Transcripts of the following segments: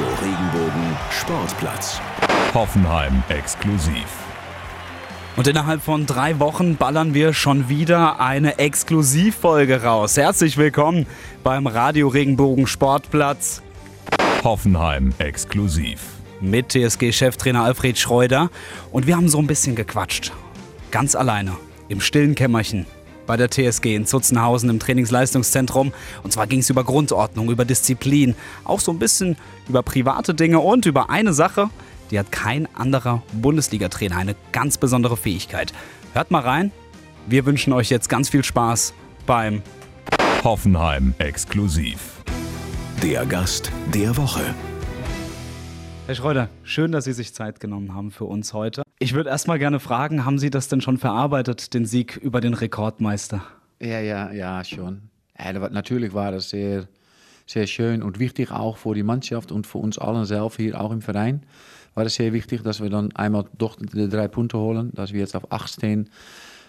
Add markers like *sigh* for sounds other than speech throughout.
Radio Regenbogen Sportplatz. Hoffenheim exklusiv. Und innerhalb von drei Wochen ballern wir schon wieder eine Exklusivfolge raus. Herzlich willkommen beim Radio Regenbogen Sportplatz Hoffenheim exklusiv. mit TSG-Cheftrainer Alfred Schreuder. Und wir haben so ein bisschen gequatscht. Ganz alleine, im stillen Kämmerchen. Bei der TSG in Zutzenhausen im Trainingsleistungszentrum. Und zwar ging es über Grundordnung, über Disziplin, auch so ein bisschen über private Dinge und über eine Sache, die hat kein anderer Bundesliga-Trainer. Eine ganz besondere Fähigkeit. Hört mal rein. Wir wünschen euch jetzt ganz viel Spaß beim Hoffenheim exklusiv. Der Gast der Woche. Herr Schreuder, schön, dass Sie sich Zeit genommen haben für uns heute. Ich würde erst mal gerne fragen, haben Sie das denn schon verarbeitet, den Sieg über den Rekordmeister? Ja, ja, ja, schon. Ja, natürlich war das sehr, sehr schön und wichtig auch für die Mannschaft und für uns allen selbst hier auch im Verein. War es sehr wichtig, dass wir dann einmal doch die drei Punkte holen, dass wir jetzt auf 18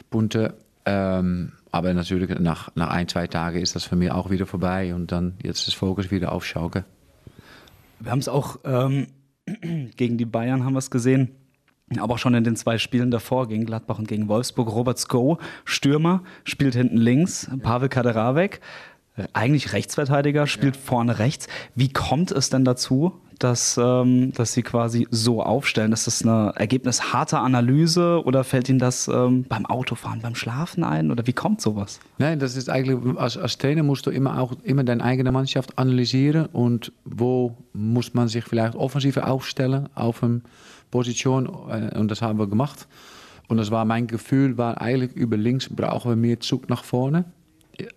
Punkte. Ähm, aber natürlich nach, nach ein, zwei Tagen ist das für mich auch wieder vorbei und dann jetzt das Fokus wieder auf Schalke. Wir haben es auch ähm, *clears throat* gegen die Bayern haben wir es gesehen, aber auch schon in den zwei Spielen davor gegen Gladbach und gegen Wolfsburg. Robert Sko, Stürmer, spielt hinten links, Pavel Kaderavek, äh, eigentlich Rechtsverteidiger, spielt vorne rechts. Wie kommt es denn dazu, dass, ähm, dass Sie quasi so aufstellen? Ist das eine ergebnisharte Analyse oder fällt Ihnen das ähm, beim Autofahren, beim Schlafen ein? Oder wie kommt sowas? Nein, das ist eigentlich, als, als Trainer musst du immer auch immer deine eigene Mannschaft analysieren und wo muss man sich vielleicht offensiver aufstellen auf eine Position und das haben wir gemacht. Und das war mein Gefühl, war eigentlich über links brauchen wir mehr Zug nach vorne.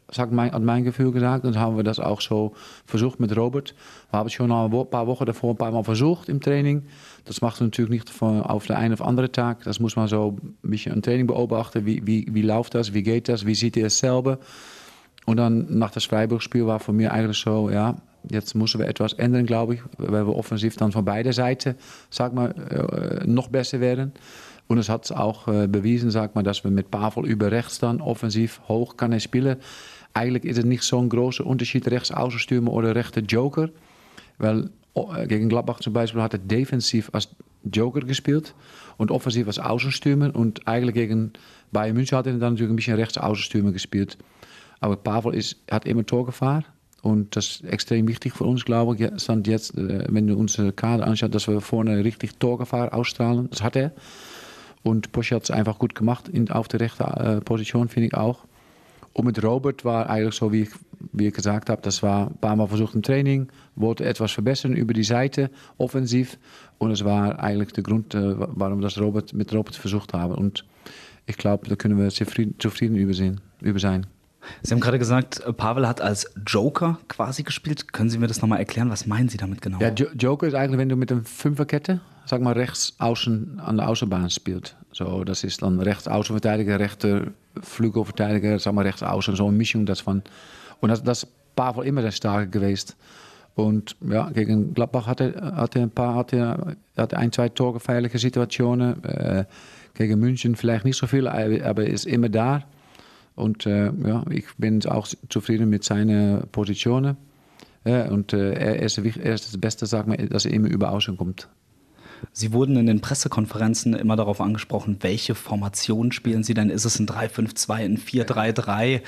Das hat mein, hat mein Gefühl gesagt und haben wir das auch so versucht mit Robert. Wir haben es schon ein paar Wochen davor ein paar Mal versucht im Training. Das macht natürlich nicht von, auf den einen auf andere Tag. Das muss man so ein bisschen im Training beobachten. Wie, wie, wie läuft das? Wie geht das? Wie sieht er es selber? Und dann nach das Freiburg-Spiel war für mich eigentlich so, ja, jetzt müssen wir etwas ändern, glaube ich, weil wir offensiv dann von beiden Seiten, sag mal, äh, noch besser werden. Und es hat auch äh, bewiesen, sag mal, dass wir mit Pavel über rechts dann offensiv hoch kann er spielen. Eigentlich ist es nicht so ein großer Unterschied, rechts Außenstürmer oder rechter Joker. Weil äh, gegen Gladbach zum Beispiel hat er als Joker gespielt und offensiv als Außenstürmer. Und eigentlich gegen Bayern München hat er dann natürlich ein bisschen rechts Außenstürmer gespielt. Aber Pavel ist, hat immer Torgefahr. Und das ist extrem wichtig für uns, glaube ich. Stand jetzt, äh, wenn du unsere Kader anschaut, dass wir vorne richtig Torgefahr ausstrahlen. Das hat er. Und Posch hat es einfach gut gemacht in, auf der rechten äh, Position, finde ich auch. Und mit Robert war eigentlich so, wie ich, wie ich gesagt habe, das war ein paar Mal versucht im Training, wollte etwas verbessern über die Seite, offensiv. Und es war eigentlich der Grund, äh, warum das Robert, mit Robert versucht haben. Und ich glaube, da können wir zufrieden, zufrieden über, sehen, über sein. Sie haben gerade gesagt, äh, Pavel hat als Joker quasi gespielt. Können Sie mir das nochmal erklären? Was meinen Sie damit genau? Ja, Jo- Joker ist eigentlich, wenn du mit einer Fünferkette, sag mal, rechts außen an der Außenbahn spielt. So, das ist dann rechts Außenverteidiger, rechter Flügelverteidiger, sag mal, rechts außen. So eine Mischung davon. Und das, das ist Pavel immer sehr stark gewesen. Und ja, gegen Gladbach hat er, ein paar, hat er, hat er ein, zwei torgefährliche Situationen. Äh, gegen München vielleicht nicht so viel, aber er ist immer da. Und äh, ja, ich bin auch zufrieden mit seinen Positionen. Ja, und äh, er, ist, er ist das Beste, sag mal, dass er immer über Außen kommt. Sie wurden in den Pressekonferenzen immer darauf angesprochen, welche Formation spielen Sie denn? Ist es ein 3-5-2, ein 4-3-3?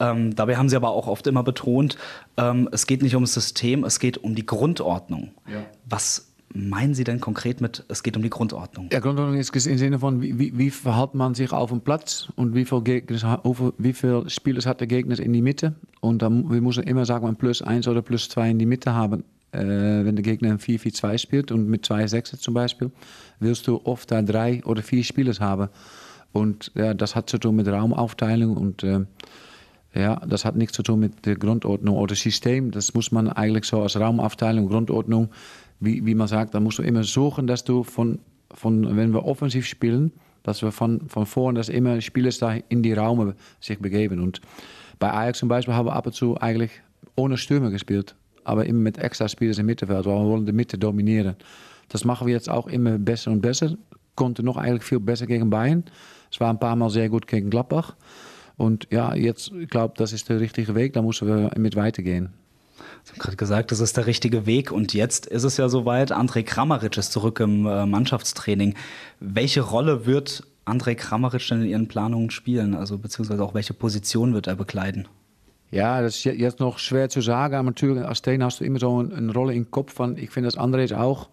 Ähm, dabei haben Sie aber auch oft immer betont, ähm, es geht nicht ums System, es geht um die Grundordnung. Ja. Was meinen Sie denn konkret mit, es geht um die Grundordnung? Ja, Grundordnung ist im Sinne von, wie, wie, verhält man sich auf dem Platz und wie viele, viele Spielers hat der Gegner in die Mitte. Und dann, wir müssen immer, sagen wir, plus 1 oder plus 2 in die Mitte haben. Äh, wenn der Gegner ein 4-4-2 spielt und mit zwei Sechser zum Beispiel, willst du oft da drei oder vier Spielers haben. Und ja, das hat zu tun mit Raumaufteilung und äh, ja, das hat nichts zu tun mit der Grundordnung oder System. Das muss man eigentlich so als Raumaufteilung, Grundordnung, wie, wie man sagt, da musst du immer suchen, dass du von, von wenn wir offensiv spielen, dass wir von, von vorne, dass immer Spieler da in die Raume sich begeben. Und bei Ajax zum Beispiel haben wir ab und zu eigentlich ohne Stürmer gespielt, aber immer mit extra Spielers im Mittelfeld, weil wir wollen die Mitte dominieren. Das machen wir jetzt auch immer besser und besser. Konnte noch eigentlich viel besser gegen Bayern. Es war ein paar Mal sehr gut gegen Gladbach. Und ja, jetzt, ich glaube, das ist der richtige Weg, da müssen wir mit weitergehen. Sie haben gerade gesagt, das ist der richtige Weg. Und jetzt ist es ja soweit, André Kramaric ist zurück im äh, Mannschaftstraining. Welche Rolle wird André Kramaric denn in Ihren Planungen spielen? Also beziehungsweise auch welche Position wird er bekleiden? Ja, das ist jetzt noch schwer zu sagen. Aber natürlich, als Trainer hast du immer so eine Rolle im Kopf. Von, ich finde, dass André ist auch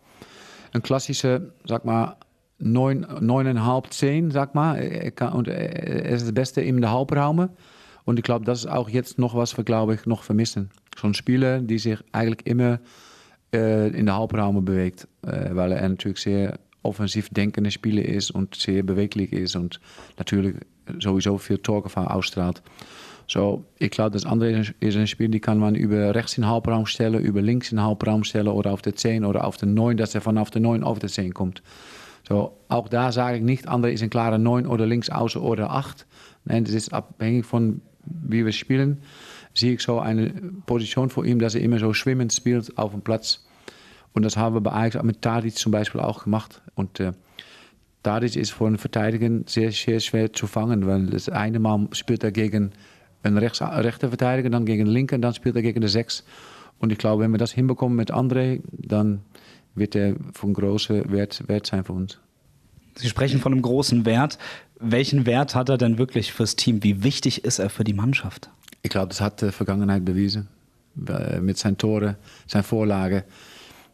ein klassischer, sag mal, 9, 9,5, 10, sag mal. Er und er ist das Beste in der Hauptraum. Und ich glaube, das ist auch jetzt noch was wir, glaube ich, noch vermissen. Zo'n Spieler die sich eigentlich immer äh, in der Hauptraum bewegt. Äh, weil er natürlich sehr offensiv denkende Spieler ist und sehr beweglich ist und natürlich sowieso viel Torgefahr ausstrahlt. So, ich glaube, das andere ist ein Spiel, die kann man über rechts in Halbraum stellen, über links in Halbraum stellen oder auf der 10 oder auf der 9, dass er von auf der 9 auf der 10 kommt. So, auch da sage ich nicht, andere ist ein klarer 9 oder links außen oder 8. Nein, das ist abhängig von wie wir spielen. Zie ich so eine Position vor ihm, dass er immer so schwimmend spielt auf dem Platz. Und das haben wir bei Ajax mit Tadic zum Beispiel auch gemacht. Und äh, Tadic ist für einen Verteidiger sehr, sehr schwer zu fangen, weil das eine Mal spielt er gegen einen rechts, rechter Verteidiger, dann gegen den linken, dann spielt er gegen de Sechs. Und ich glaube, wenn wir das hinbekommen mit André, dann wird er von großem Wert, Wert sein für uns. Sie sprechen von einem großen Wert. Welchen Wert hat er denn wirklich fürs Team? Wie wichtig ist er für die Mannschaft? Ich glaube, das hat die Vergangenheit bewiesen. Mit seinen Toren, seinen Vorlagen.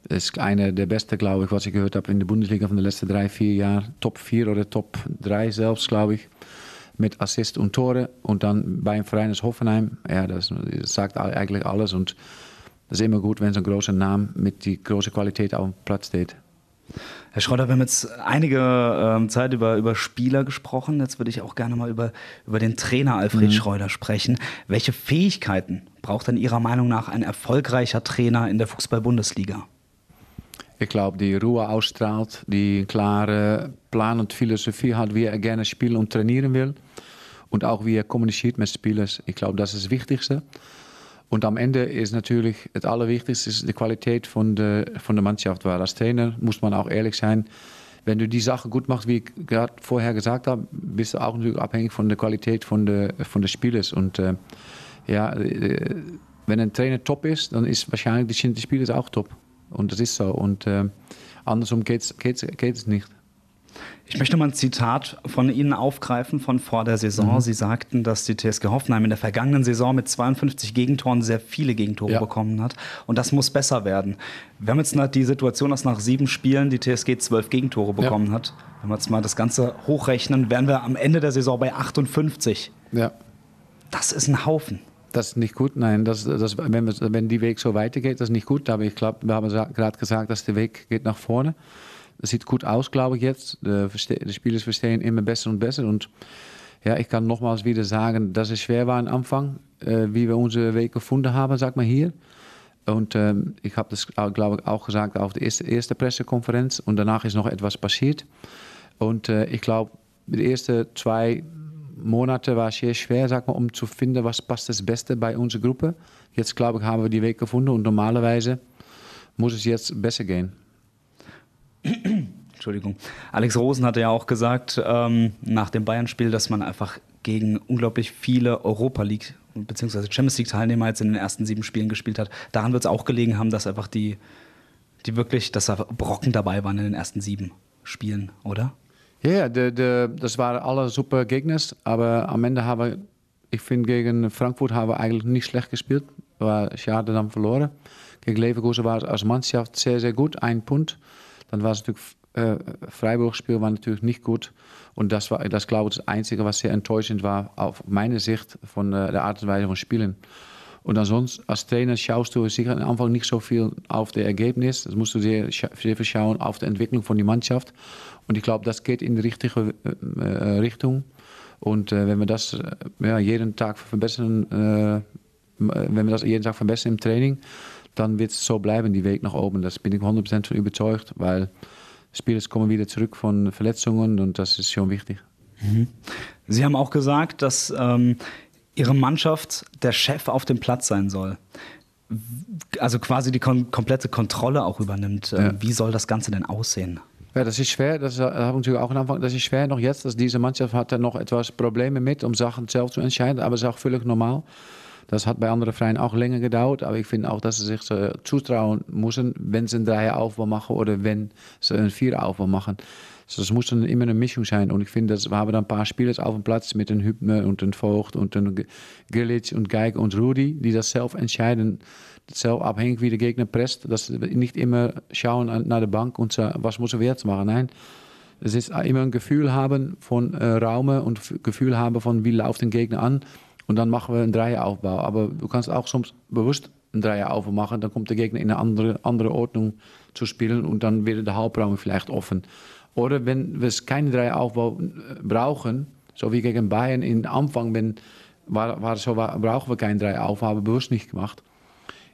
Ist einer der besten, glaube ich, was ich gehört habe in der Bundesliga von den letzten drei, vier Jahren. Top 4 oder Top 3 selbst, glaube ich. Mit Assist und Tore. Und dann bei einem Verein als Hoffenheim. Ja, das, das sagt eigentlich alles. Und das ist immer gut, wenn so ein großer Name mit die große Qualität auf dem Platz steht. Herr Schröder, wir haben jetzt einige ähm, Zeit über, über Spieler gesprochen. Jetzt würde ich auch gerne mal über, über den Trainer Alfred mhm. Schreuder sprechen. Welche Fähigkeiten braucht denn Ihrer Meinung nach ein erfolgreicher Trainer in der Fußball-Bundesliga? Ich glaube, die Ruhe ausstrahlt, die klare Plan und Philosophie hat, wie er gerne spielen und trainieren will. Und auch wie er kommuniziert mit Spielern. Ich glaube, das ist das Wichtigste. Und am Ende ist natürlich das Allerwichtigste die Qualität von der, von der Mannschaft. Weil als Trainer muss man auch ehrlich sein, wenn du die Sache gut machst, wie ich gerade vorher gesagt habe, bist du auch natürlich abhängig von der Qualität von der, von der Spielers. Und äh, ja, äh, wenn ein Trainer top ist, dann ist wahrscheinlich die, Spieler auch top. Und das ist so. Und äh, andersrum geht es nicht. Ich möchte mal ein Zitat von Ihnen aufgreifen von vor der Saison. Mhm. Sie sagten, dass die TSG Hoffenheim in der vergangenen Saison mit 52 Gegentoren sehr viele Gegentore ja. bekommen hat. Und das muss besser werden. Wir haben jetzt die Situation, dass nach sieben Spielen die TSG zwölf Gegentore bekommen ja. hat. Wenn wir jetzt mal das Ganze hochrechnen, wären wir am Ende der Saison bei 58. Ja. Das ist ein Haufen. Das ist nicht gut, nein. Das, das, wenn, wenn die Weg so weitergeht, das ist nicht gut. Aber ich glaube, wir haben gerade gesagt, dass der Weg geht nach vorne. Das sieht gut aus, glaube ich jetzt. Die Spieler verstehen immer besser und besser. Und ja, ich kann nochmals wieder sagen, dass es schwer war am Anfang, äh, wie wir unsere Weg gefunden haben, sag mal hier. Und ähm, ich habe das, glaube ich, auch gesagt auf der ersten erste Pressekonferenz. Und danach ist noch etwas passiert. Und äh, ich glaube, die ersten zwei Monate war es sehr schwer, sag mal, um zu finden, was passt das Beste bei unserer Gruppe. Jetzt, glaube ich, haben wir die Weg gefunden. Und normalerweise muss es jetzt besser gehen. Entschuldigung. Alex Rosen hatte ja auch gesagt ähm, nach dem Bayern-Spiel, dass man einfach gegen unglaublich viele Europa League bzw. Champions League Teilnehmer jetzt in den ersten sieben Spielen gespielt hat. Daran wird es auch gelegen haben, dass einfach die, die wirklich, dass da Brocken dabei waren in den ersten sieben Spielen, oder? Ja, de, de, das waren alle super Gegner, aber am Ende haben wir, ich finde, gegen Frankfurt haben wir eigentlich nicht schlecht gespielt. War schade dann verloren. Gegen Leverkusen war es als Mannschaft sehr, sehr gut, ein Punkt. Dann war es natürlich, äh, Freiburg-Spiel war natürlich nicht gut. Und das war, das glaube ich, das Einzige, was sehr enttäuschend war, auf meine Sicht von äh, der Art und Weise von Spielen. Und ansonsten, als Trainer schaust du sicher am Anfang nicht so viel auf das Ergebnis. Das musst du sehr, sehr viel schauen auf die Entwicklung von der Mannschaft. Und ich glaube, das geht in die richtige äh, äh Richtung. Und äh, wenn wir das äh, ja, jeden Tag verbessern, wenn wir das jeden Tag verbessern im Training, dann wird es so bleiben, die Weg nach oben. Das bin ich 100% von überzeugt, weil Spieler kommen wieder zurück von Verletzungen und das ist schon wichtig. Mhm. Sie haben auch gesagt, dass ähm, Ihre Mannschaft der Chef auf dem Platz sein soll. Also quasi die kom komplette Kontrolle auch übernimmt. Ähm, ja. Wie soll das Ganze denn aussehen? Ja, das ist schwer. Das habe ich natürlich auch am Anfang. Das ist schwer noch jetzt. Dass diese Mannschaft hat da noch etwas Probleme mit, um Sachen selbst zu entscheiden. Aber es ist auch völlig normal. Das hat bei anderen Vereinen auch länger gedauert, aber ich finde auch, dass sie sich so zutrauen müssen, wenn sie einen Dreieraufbau machen oder wenn sie einen Viereraufbau machen. Also das muss dann immer eine Mischung sein. Und ich finde, dass wir haben dann ein paar Spieler auf dem Platz mit den Hübner und den Vogt und den Grillic und Geig und Rudi, die das selbst entscheiden, zelf abhängig wie der Gegner presst, dass sie nicht immer schauen nach der Bank und sagen, was muss er jetzt machen. Nein, es ist immer ein Gefühl haben von äh, Raume und Gefühl haben von, wie läuft den Gegner an und dann machen wir einen Dreieraufbau. Aber du kannst auch soms bewusst einen Dreieraufbau machen, dann kommt der Gegner in eine andere, andere Ordnung zu spielen und dann wird der Halbraum vielleicht offen. Oder wenn wir keinen Dreieraufbau äh, brauchen, so wie gegen Bayern in Anfang, wenn, war, war so, war, brauchen wir keinen Dreieraufbau, haben wir bewusst nicht gemacht.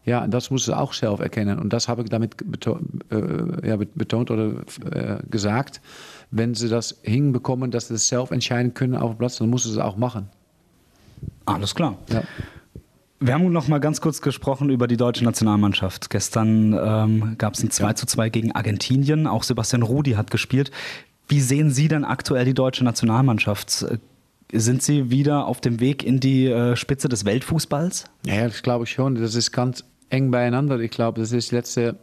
Ja, das muss es auch selbst erkennen. Und das habe ich damit beto äh, ja, betont oder äh, gesagt. Wenn sie das hinbekommen, dass sie das selbst entscheiden können auf dem Platz, dann muss es auch machen. Alles klar. Ja. Wir haben noch mal ganz kurz gesprochen über die deutsche Nationalmannschaft. Gestern ähm, gab es ein 2 zu 2 gegen Argentinien. Auch Sebastian Rudi hat gespielt. Wie sehen Sie denn aktuell die deutsche Nationalmannschaft? Sind Sie wieder auf dem Weg in die äh, Spitze des Weltfußballs? Ja, das glaube ich schon. Das ist ganz eng beieinander. Ich glaube, das ist letzte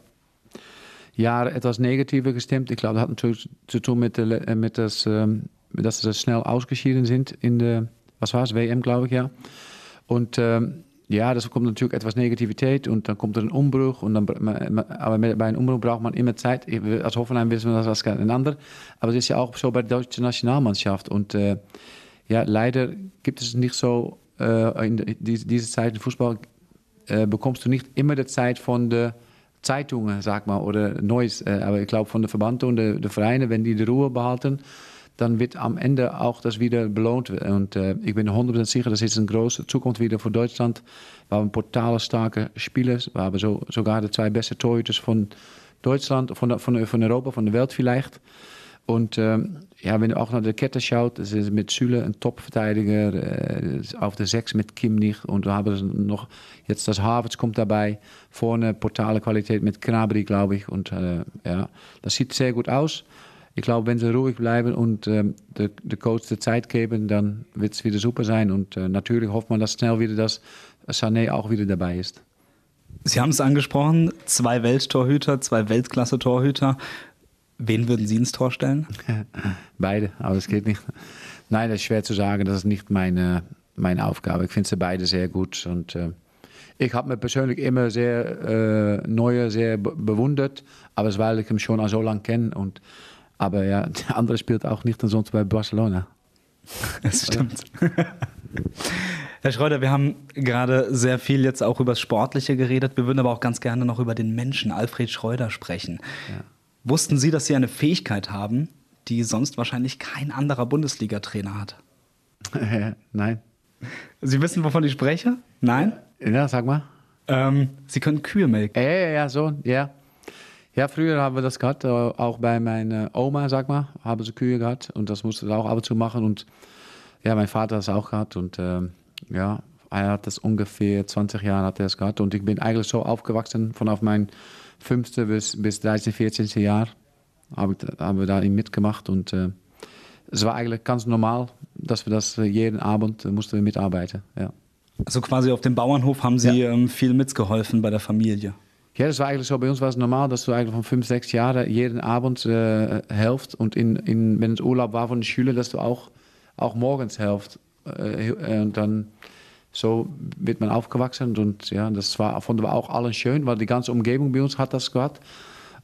Jahre etwas negativer gestimmt. Ich glaube, das hat natürlich zu tun mit, der, äh, mit das, ähm, dass sie schnell ausgeschieden sind in der, was war es, WM, glaube ich, ja. Und ähm, ja, das kommt natürlich etwas Negativität und dann kommt er ein Umbruch. Und dann, aber bei einem Umbruch braucht man immer Zeit. Als Hoffenheim wissen wir das als kein anderer. Aber es ist ja auch so bei der deutschen Nationalmannschaft. Und äh, ja, leider gibt es nicht so, äh, in dieser Zeit im Fußball äh, bekommst du nicht immer die Zeit von der Zeitungen, sag mal, oder Neues. Äh, aber ich glaube, von der Verband und der, der Vereine, wenn die die Ruhe behalten, dann wird am Ende auch das wieder belohnt. Und äh, ich bin 100% sicher, das ist eine große Zukunft wieder für Deutschland. Wir haben total starke Spieler. Wir haben so, sogar die zwei besten Torhüters von Deutschland, von, von, von Europa, von der Welt vielleicht. Und ähm, ja, wenn du auch nach der Kette schaut, das ist mit Süle ein Top-Verteidiger, äh, auf der 6 mit Kimnich und da haben wir noch jetzt das Havertz kommt dabei, vorne portale Qualität mit Knabri, glaube ich. Und äh, ja, das sieht sehr gut aus. Ich glaube, wenn sie ruhig bleiben und ähm, der, der Coach die Zeit geben, dann wird es wieder super sein. Und äh, natürlich hofft man, dass schnell wieder das Sané auch wieder dabei ist. Sie haben es angesprochen, zwei Welttorhüter, zwei Weltklasse-Torhüter. Wen würden Sie ins Tor stellen? *laughs* beide, aber es geht nicht. Nein, das ist schwer zu sagen. Das ist nicht meine, meine Aufgabe. Ich finde sie beide sehr gut. Und äh, ich habe mir persönlich immer sehr äh, neue, sehr bewundert. Aber es weil ich ihn schon so lange kenne. Und, aber ja, der andere spielt auch nicht sonst bei Barcelona. Das stimmt. *laughs* Herr Schreuder, wir haben gerade sehr viel jetzt auch über das Sportliche geredet. Wir würden aber auch ganz gerne noch über den Menschen Alfred Schreuder sprechen. Ja. Wussten Sie, dass Sie eine Fähigkeit haben, die sonst wahrscheinlich kein anderer Bundesliga-Trainer hat? Nein. Sie wissen, wovon ich spreche? Nein? Ja, sag mal. Ähm, Sie können Kühe melken. Ja, ja, ja, so, ja. Ja, früher haben wir das gehabt, äh, auch bei meiner Oma, sag mal, haben sie Kühe gehabt und das musste er auch ab und zu machen und ja, mein Vater hat es auch gehabt und ähm, ja, er hat das ungefähr 20 Jahre hat er es gehabt und ich bin eigentlich so aufgewachsen von auf meinen fünfte bis, bis 13, 14. Jahr habe ich, haben wir da mitgemacht und äh, es war eigentlich ganz normal, dass wir das jeden Abend äh, mussten wir mitarbeiten. Ja. Also quasi auf dem Bauernhof haben Sie ja. ähm, viel mitgeholfen bei der Familie. Ja, das war eigentlich so. Bei uns war es normal, dass du eigentlich von fünf, sechs Jahren jeden Abend äh, helft. Und in, in, wenn es Urlaub war von den Schülern, dass du auch, auch morgens helft. Äh, und dann so wird man aufgewachsen und ja, das war, fanden wir auch allen schön, weil die ganze Umgebung bei uns hat das gehabt.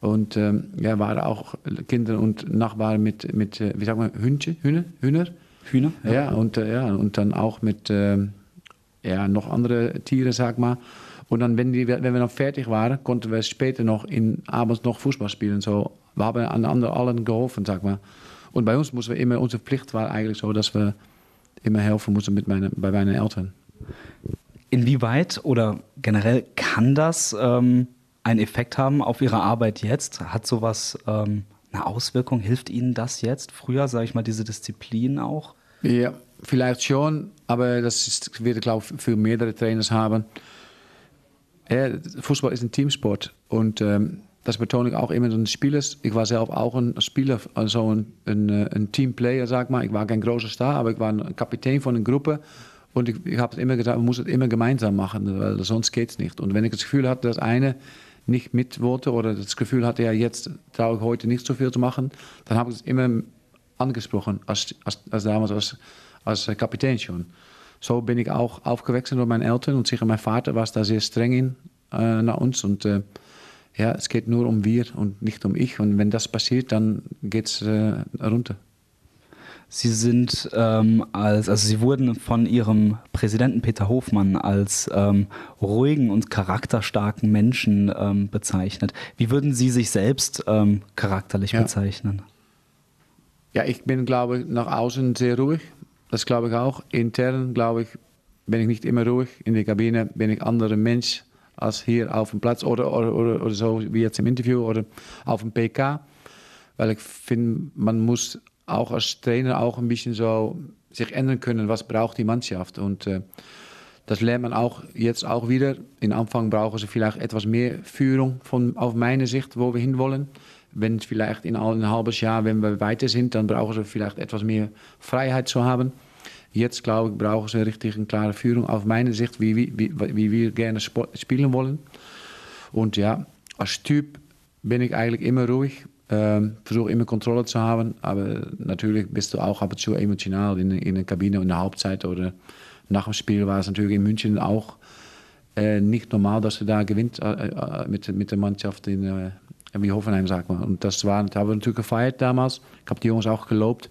Und ähm, ja, waren auch Kinder und Nachbarn mit, mit äh, wie sagt man, Hühnchen, Hühner? Hühner? Hühner? Ja, ja und, äh, ja, und dann auch mit ähm, ja, noch andere Tiere, sag mal. Und dann, wenn, die, wenn wir noch fertig waren, konnten wir später noch in, abends noch Fußball spielen. So, wir haben an anderen allen geholfen, sag mal. Und bei uns mussten wir immer, unsere Pflicht war eigentlich so, dass wir immer helfen mussten mit meine, bei meinen Eltern. Inwieweit oder generell kann das ähm, einen Effekt haben auf Ihre Arbeit jetzt? Hat sowas ähm, eine Auswirkung? Hilft Ihnen das jetzt? Früher, sage ich mal, diese Disziplin auch? Ja, vielleicht schon, aber das ist, wird, glaube ich, für mehrere Trainers haben. Ja, Fußball ist ein Teamsport und ähm, das betone ich auch immer den Spielers. Ich war selbst auch ein Spieler, also ein, ein, ein Teamplayer, sag mal. Ich war kein großer Star, aber ich war ein Kapitän von einer Gruppe Und ich, ich habe immer gesagt, man muss es immer gemeinsam machen, weil sonst geht es nicht. Und wenn ich das Gefühl hatte, dass eine nicht mit wollte oder das Gefühl hatte, ja, jetzt traue ich heute nicht so viel zu machen, dann habe ich es immer angesprochen, als, als, als damals als, als Kapitän schon. So bin ich auch aufgewachsen durch meine Eltern und sicher mein Vater war da sehr streng in äh, nach uns. Und äh, ja, es geht nur um wir und nicht um ich. Und wenn das passiert, dann geht es äh, runter. Sie sind ähm, als, also Sie wurden von Ihrem Präsidenten Peter Hofmann als ähm, ruhigen und charakterstarken Menschen ähm, bezeichnet. Wie würden Sie sich selbst ähm, charakterlich Ja. bezeichnen? Ja, ich bin, glaube ich, nach außen sehr ruhig. Das glaube ich auch. Intern, glaube ich, bin ich nicht immer ruhig. In der Kabine bin ich anderer Mensch als hier auf dem Platz oder, oder, oder, oder so wie jetzt im Interview oder auf dem PK. Weil ich finde, man muss auch als Trainer auch ein bisschen so sich ändern können, was braucht die Mannschaft. Und äh, das lernt man auch jetzt auch wieder. In Anfang brauchen sie vielleicht etwas mehr Führung von, auf meine Sicht, wo wir hinwollen. Wenn es vielleicht in ein halbes Jahr, wenn wir weiter sind, dann brauchen sie vielleicht etwas mehr Freiheit zu haben. Jetzt, glaube ich, brauchen sie richtig eine klare Führung auf meine Sicht, wie, wie, wie, wie wir gerne spielen wollen. Und ja, als Typ bin ich eigentlich immer ruhig. Ähm, versuche immer Kontrolle zu haben, aber natürlich bist du auch ab und zu emotional in, in der Kabine in der Halbzeit oder nach dem Spiel war es natürlich in München auch äh, nicht normal, dass du da gewinnt äh, äh, mit, mit der Mannschaft in äh, wie Hoffenheim, sag mal. Und das, war, das haben wir natürlich gefeiert damals. Ich habe die Jungs auch gelobt,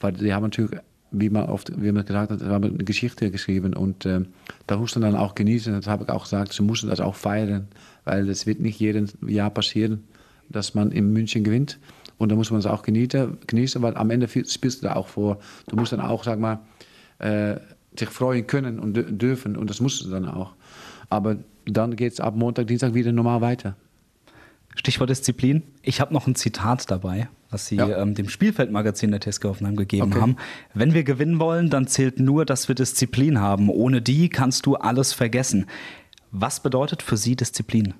weil die haben natürlich, wie man oft wie man gesagt hat, haben eine Geschichte geschrieben und äh, da mussten dann auch genießen. Das habe ich auch gesagt, sie mussten das auch feiern, weil das wird nicht jedes Jahr passieren, dass man in München gewinnt. Und da muss man es auch genießen, genießen, weil am Ende spielst du da auch vor. Du musst dann auch, sag mal, äh, sich freuen können und dür- dürfen und das musst du dann auch. Aber dann geht es ab Montag, Dienstag wieder normal weiter. Stichwort Disziplin. Ich habe noch ein Zitat dabei, was Sie Ja. ähm, dem Spielfeldmagazin der TSG Hoffenheim gegeben Okay. haben. Wenn wir gewinnen wollen, dann zählt nur, dass wir Disziplin haben. Ohne die kannst du alles vergessen. Was bedeutet für Sie Disziplin?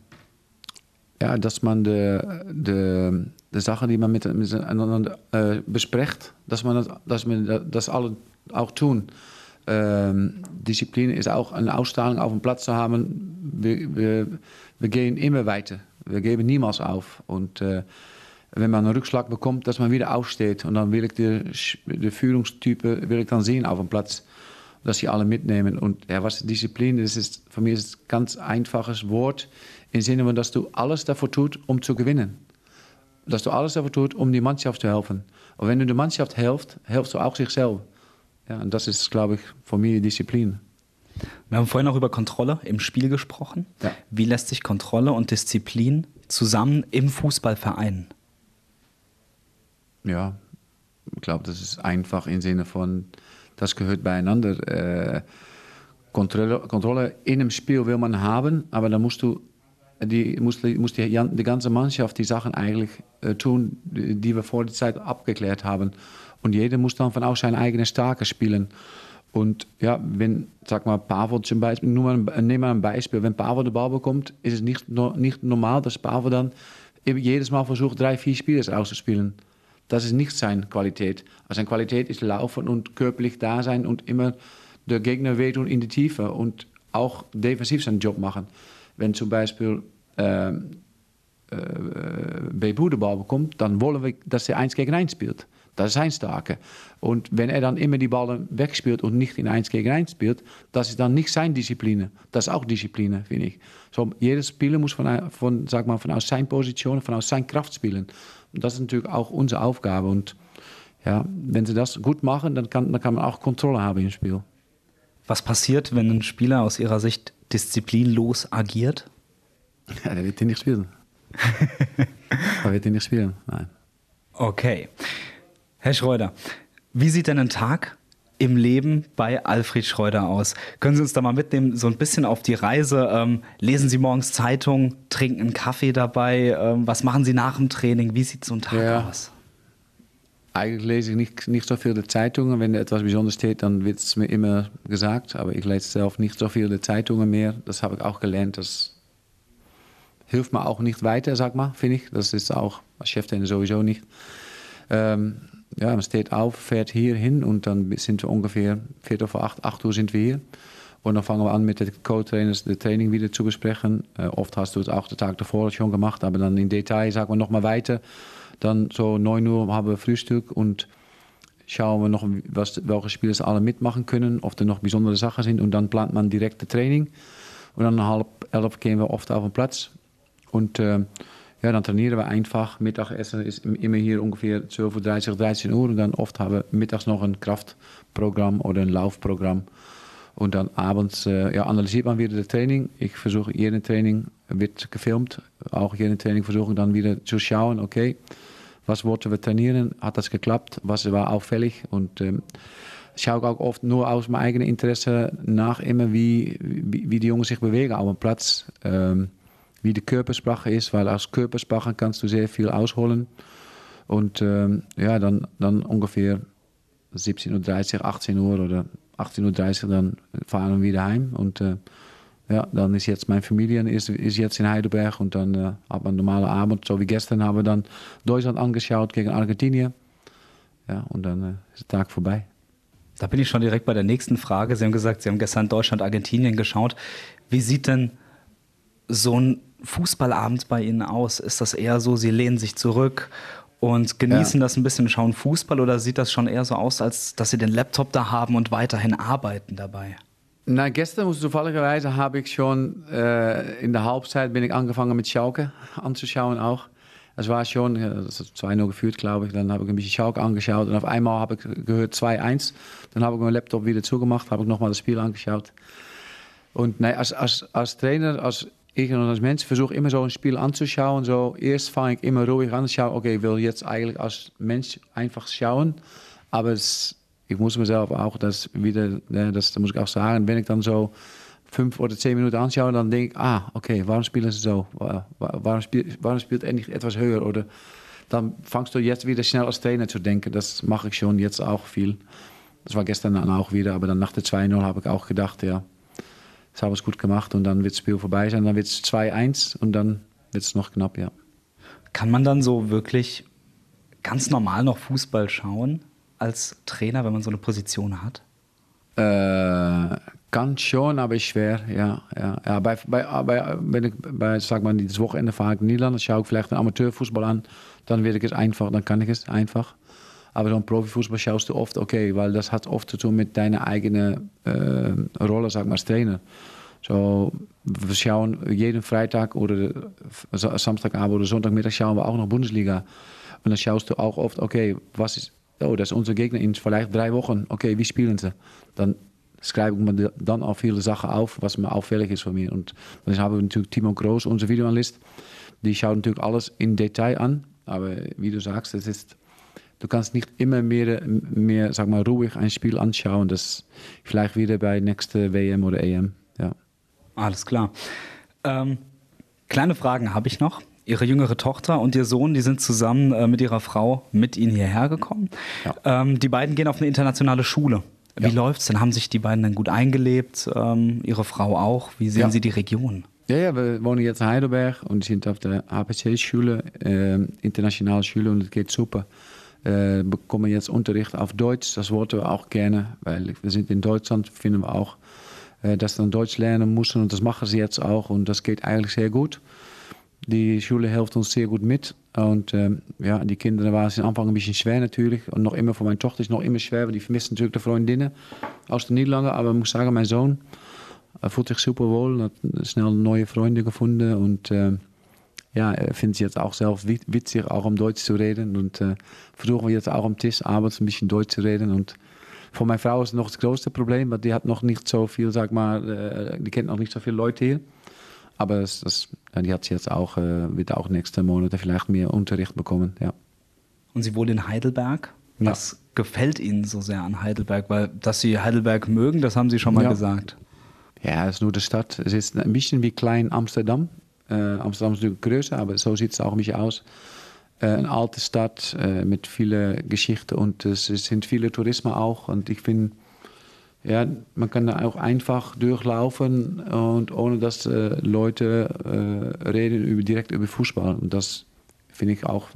Ja, dass man de, de, de Sachen, die man mit, miteinander äh, bespricht, dass man das, dass wir das alle auch tun. Ähm, Disziplin ist auch eine Ausstrahlung auf dem Platz zu haben. Wir, wir, wir gehen immer weiter. Wir geben niemals auf. Und äh, wenn man einen Rückschlag bekommt, dass man wieder aufsteht. Und dann will ich die, die Führungstypen will ich dann sehen auf dem Platz. Dass sie alle mitnehmen. Und ja, was Disziplin ist, ist für mich ist ein ganz einfaches Wort. Im Sinne von, dass du alles dafür tut, um zu gewinnen. Dass du alles dafür tut, um die Mannschaft zu helfen. Und wenn du der Mannschaft hilfst, hilfst du auch sich selbst. Ja, und das ist, glaube ich, für mich Disziplin. Wir haben vorhin auch über Kontrolle im Spiel gesprochen. Ja. Wie lässt sich Kontrolle und Disziplin zusammen im Fußball vereinen? Ja, ich glaube, das ist einfach im Sinne von, das gehört beieinander. Äh, Kontrolle, Kontrolle in einem Spiel will man haben, aber dann musst du die, muss, die, muss die, die ganze Mannschaft die Sachen eigentlich äh, tun, die wir vor der Zeit abgeklärt haben. Und jeder muss dann von auch seine eigene Stärke spielen. Und ja, wenn, sag mal, Pavel zum Beispiel, nur mal, nehmen wir ein Beispiel, wenn Pavel den Ball bekommt, ist es nicht, nicht normal, dass Pavel dann jedes Mal versucht, drei, vier Spielers auszuspielen. Das ist nicht seine Qualität. Also seine Qualität ist laufen und körperlich da sein und immer der Gegner wehtun in die Tiefe und auch defensiv seinen Job machen. Wenn zum Beispiel ähm, äh, Bebu den Ball bekommt, dann wollen wir, dass er eins gegen eins spielt. Das ist sein Starke. Und wenn er dann immer die Ballen wegspielt und nicht in eins gegen eins spielt, das ist dann nicht seine Disziplin. Das ist auch Disziplin, finde ich. So, jeder Spieler muss von, von, sag mal, von aus seiner Position, von aus seiner Kraft spielen. Und das ist natürlich auch unsere Aufgabe. Und ja, wenn sie das gut machen, dann kann, dann kann man auch Kontrolle haben im Spiel. Was passiert, wenn ein Spieler aus Ihrer Sicht disziplinlos agiert? *laughs* Ja, der wird ihn nicht spielen. der wird ihn nicht spielen, nein. Okay. Herr Schreuder, wie sieht denn ein Tag im Leben bei Alfred Schreuder aus? Können Sie uns da mal mitnehmen, so ein bisschen auf die Reise? Ähm, lesen Sie morgens Zeitung, trinken einen Kaffee dabei? Ähm, was machen Sie nach dem Training? Wie sieht so ein Tag Ja. aus? Eigentlich lese ich nicht, nicht so viel die Zeitungen. Wenn etwas Besonderes steht, dann wird es mir immer gesagt. Aber ich lese selbst nicht so viel die Zeitungen mehr. Das habe ich auch gelernt. Das hilft mir auch nicht weiter, sag mal, finde ich. Das ist auch als Cheftrainer sowieso nicht. Ähm, ja, man steht auf, fährt hier hin und dann sind wir ungefähr Viertel vor acht, acht Uhr sind wir hier. Und dann fangen wir an mit den Co-Trainers das Training wieder zu besprechen. Äh, oft hast du es auch den Tag davor schon gemacht, aber dann in Detail sagen wir nochmal weiter. Dann so 9 Uhr haben wir Frühstück und schauen wir noch, was, welche Spieler alle mitmachen können, ob da noch besondere Sachen sind. Und dann plant man direkt das Training. Und dann halb elf gehen wir oft auf den Platz. Und äh, ja, dann trainieren wir einfach. Mittagessen ist immer hier ungefähr 12.30 Uhr, 13 Uhr. Und dann oft haben wir mittags noch ein Kraftprogramm oder ein Laufprogramm. Und dann abends äh, ja, analysiert man wieder das Training. Ich versuche, jedes Training wird gefilmt. Auch jedes Training versuche ich dann wieder zu schauen, okay, was wollten wir trainieren? Hat das geklappt? Was war auffällig? Und ähm, schaue auch oft nur aus meinem eigenen Interesse nach, immer wie, wie, wie die Jungs sich bewegen auf dem Platz. Ähm, wie die Körpersprache ist, weil aus Körpersprache kannst du sehr viel ausholen. Und ähm, ja, dann, dann ungefähr 17.30 Uhr, 18 Uhr oder 18.30 Uhr, dann fahren wir wieder heim. Und äh, ja, dann ist jetzt meine Familie ist, ist jetzt in Heidelberg und dann äh, hat man einen normalen Abend, so wie gestern haben wir dann Deutschland angeschaut gegen Argentinien. Ja, und dann äh, ist der Tag vorbei. Da bin ich schon direkt bei der nächsten Frage. Sie haben gesagt, Sie haben gestern Deutschland, Argentinien geschaut. Wie sieht denn so ein Fußballabend bei Ihnen aus? Ist das eher so, Sie lehnen sich zurück und genießen ja. das ein bisschen, schauen Fußball oder sieht das schon eher so aus, als dass Sie den Laptop da haben und weiterhin arbeiten dabei? Na, gestern zufälligerweise habe ich schon äh, in der Halbzeit bin ich angefangen mit Schalke anzuschauen auch. Es war schon, das ist 2-0 geführt, glaube ich. Dann habe ich ein bisschen Schalke angeschaut und auf einmal habe ich gehört 2-1. Dann habe ich meinen Laptop wieder zugemacht, habe ich nochmal das Spiel angeschaut. Und nee, als, als, als Trainer, als und als Mensch versuche immer so ein Spiel anzuschauen. So, erst fange ich immer ruhig an, schaue, okay, ich will jetzt eigentlich als Mensch einfach schauen. Aber es ich muss mir selber auch das wieder, das, das muss ich auch sagen, wenn ich dann so fünf oder zehn Minuten anschaue, dann denke ich, ah, okay, warum spielen sie so? Warum, spielt, warum spielt er nicht etwas höher? Oder dann fangst du jetzt wieder schnell als Trainer zu denken. Das mache ich schon jetzt auch viel. Das war gestern dann auch wieder, aber dann nach der 2-0 habe ich auch gedacht, ja, das habe ich gut gemacht und dann wird das Spiel vorbei sein. Dann wird es 2-1 und dann wird es noch knapp, ja. Kann man dann so wirklich ganz normal noch Fußball schauen? als Trainer, wenn man so eine Position hat? Äh, kann schon, aber ist schwer, ja. ja, ja bei, bei, bei, wenn ich bei, sag mal, dieses Wochenende fahre ich in Niederlande, schaue ich vielleicht einen Amateurfußball an, dann wird es einfach, dann kann ich es einfach. Aber so Profifußball schaust du oft, okay, weil das hat oft zu tun mit deiner eigenen äh, Rolle, sag mal, als Trainer. So, wir schauen jeden Freitag oder Samstagabend oder Sonntagmittag schauen wir auch noch Bundesliga. Und dann schaust du auch oft, okay, was ist oh, das ist unser Gegner in vielleicht drei Wochen. Okay, wie spielen sie? Dann schreibe ich mir dann auch viele Sachen auf, was mir auffällig ist von mir. Und dann haben wir natürlich Timo Groß, unser Videoanalyst. Die schaut natürlich alles in Detail an. Aber wie du sagst, es ist, du kannst nicht immer mehr, mehr sag mal, ruhig ein Spiel anschauen. Das vielleicht wieder bei nächster WM oder EM. Ja. Alles klar. Ähm, kleine Fragen habe ich noch. Ihre jüngere Tochter und Ihr Sohn, die sind zusammen äh, mit Ihrer Frau mit Ihnen hierher gekommen. Ja. Ähm, die beiden gehen auf eine internationale Schule. Wie ja. läuft's denn? Haben sich die beiden dann gut eingelebt? Ähm, Ihre Frau auch? Wie sehen ja. Sie die Region? Ja, ja, wir wohnen jetzt in Heidelberg und sind auf der HPC-Schule, äh, internationale Schule und es geht super. Äh, bekommen jetzt Unterricht auf Deutsch, das wollten wir auch gerne, weil wir sind in Deutschland, finden wir auch, äh, dass dann Deutsch lernen müssen und das machen sie jetzt auch und das geht eigentlich sehr gut. Die Schule hilft uns sehr gut mit. Und ähm, ja, die Kinder waren es am Anfang ein bisschen schwer natürlich. Und noch immer für meine Tochter ist noch immer schwer, weil die vermisst natürlich die Freundinnen aus den Niederlanden. Aber ich muss sagen, mein Sohn fühlt sich super wohl, hat schnell neue Freunde gefunden. Und äh, ja, findet es jetzt auch selbst witzig, auch um Deutsch zu reden. Und äh, versuchen wir jetzt auch am Tisch abends ein bisschen Deutsch zu reden. Und für meine Frau ist noch das größte Problem, weil die hat noch nicht so viel, sag mal, äh, die kennt noch nicht so viele Leute hier. Aber das, das, die hat jetzt auch, äh, wird auch nächste Monate vielleicht mehr Unterricht bekommen, ja. Und Sie wohnen in Heidelberg. Was ja. gefällt Ihnen so sehr an Heidelberg? Weil, dass Sie Heidelberg mögen, das haben Sie schon mal ja. gesagt. Ja, es ist nur die Stadt. Es ist ein bisschen wie klein Amsterdam. Äh, Amsterdam ist natürlich größer, aber so sieht es auch bisschen aus. Eine alte Stadt äh, mit vielen Geschichten und es sind viele Tourismen auch. Und ich finde, ja, man kann da auch einfach durchlaufen und ohne dass äh, Leute äh, reden über, direkt über Fußball. Und das finde ich auch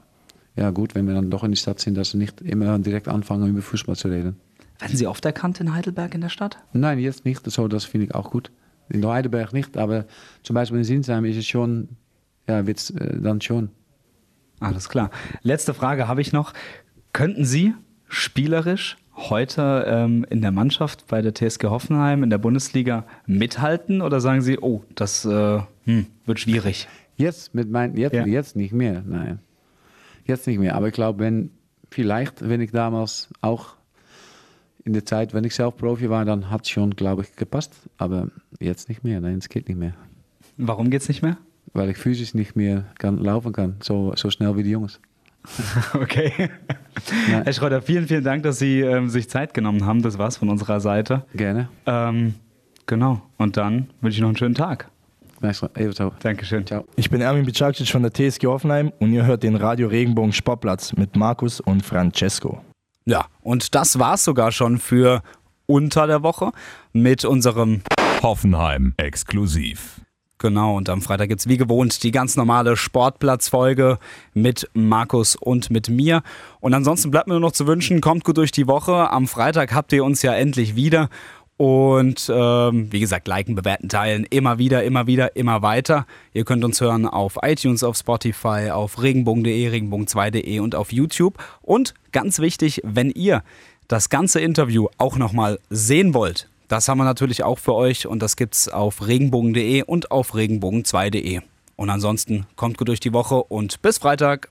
ja gut, wenn wir dann doch in die Stadt sind, dass wir nicht immer direkt anfangen, über Fußball zu reden. Werden Sie oft erkannt in Heidelberg in der Stadt? Nein, jetzt nicht. So, das finde ich auch gut. In Heidelberg nicht, aber zum Beispiel in Sinsheim ist es schon, ja, wird's äh, dann schon. Alles klar. Letzte Frage habe ich noch. Könnten Sie spielerisch heute ähm, in der Mannschaft bei der TSG Hoffenheim in der Bundesliga mithalten oder sagen Sie, oh, das äh, hm, wird schwierig? Jetzt mit mein, jetzt, Ja. jetzt nicht mehr, nein. Jetzt nicht mehr. Aber ich glaube, wenn vielleicht, wenn ich damals auch in der Zeit, wenn ich selbst Profi war, dann hat es schon, glaube ich, gepasst. Aber jetzt nicht mehr. Nein, es geht nicht mehr. Warum geht's nicht mehr? Weil ich physisch nicht mehr kann, laufen kann, so, so schnell wie die Jungs. *laughs* Okay. Ja. Herr Schröder, vielen, vielen Dank, dass Sie ähm, sich Zeit genommen haben. Das war's von unserer Seite. Gerne. Ähm, genau. Und dann wünsche ich noch einen schönen Tag. Dankeschön. Ciao. Ich bin Ermin Bicacic von der TSG Hoffenheim und ihr hört den Radio Regenbogen Sportplatz mit Markus und Francesco. Ja, und das war's sogar schon für unter der Woche mit unserem Hoffenheim exklusiv. Genau, und am Freitag gibt's wie gewohnt die ganz normale Sportplatzfolge mit Markus und mit mir. Und ansonsten bleibt mir nur noch zu wünschen, kommt gut durch die Woche. Am Freitag habt ihr uns ja endlich wieder. Und ähm, wie gesagt, liken, bewerten, teilen, immer wieder, immer wieder, immer weiter. Ihr könnt uns hören auf iTunes, auf Spotify, auf regenbogen.de, regenbogen2.de und auf YouTube. Und ganz wichtig, wenn ihr das ganze Interview auch nochmal sehen wollt, das haben wir natürlich auch für euch und das gibt's auf regenbogen.de und auf regenbogen2.de. Und ansonsten kommt gut durch die Woche und bis Freitag.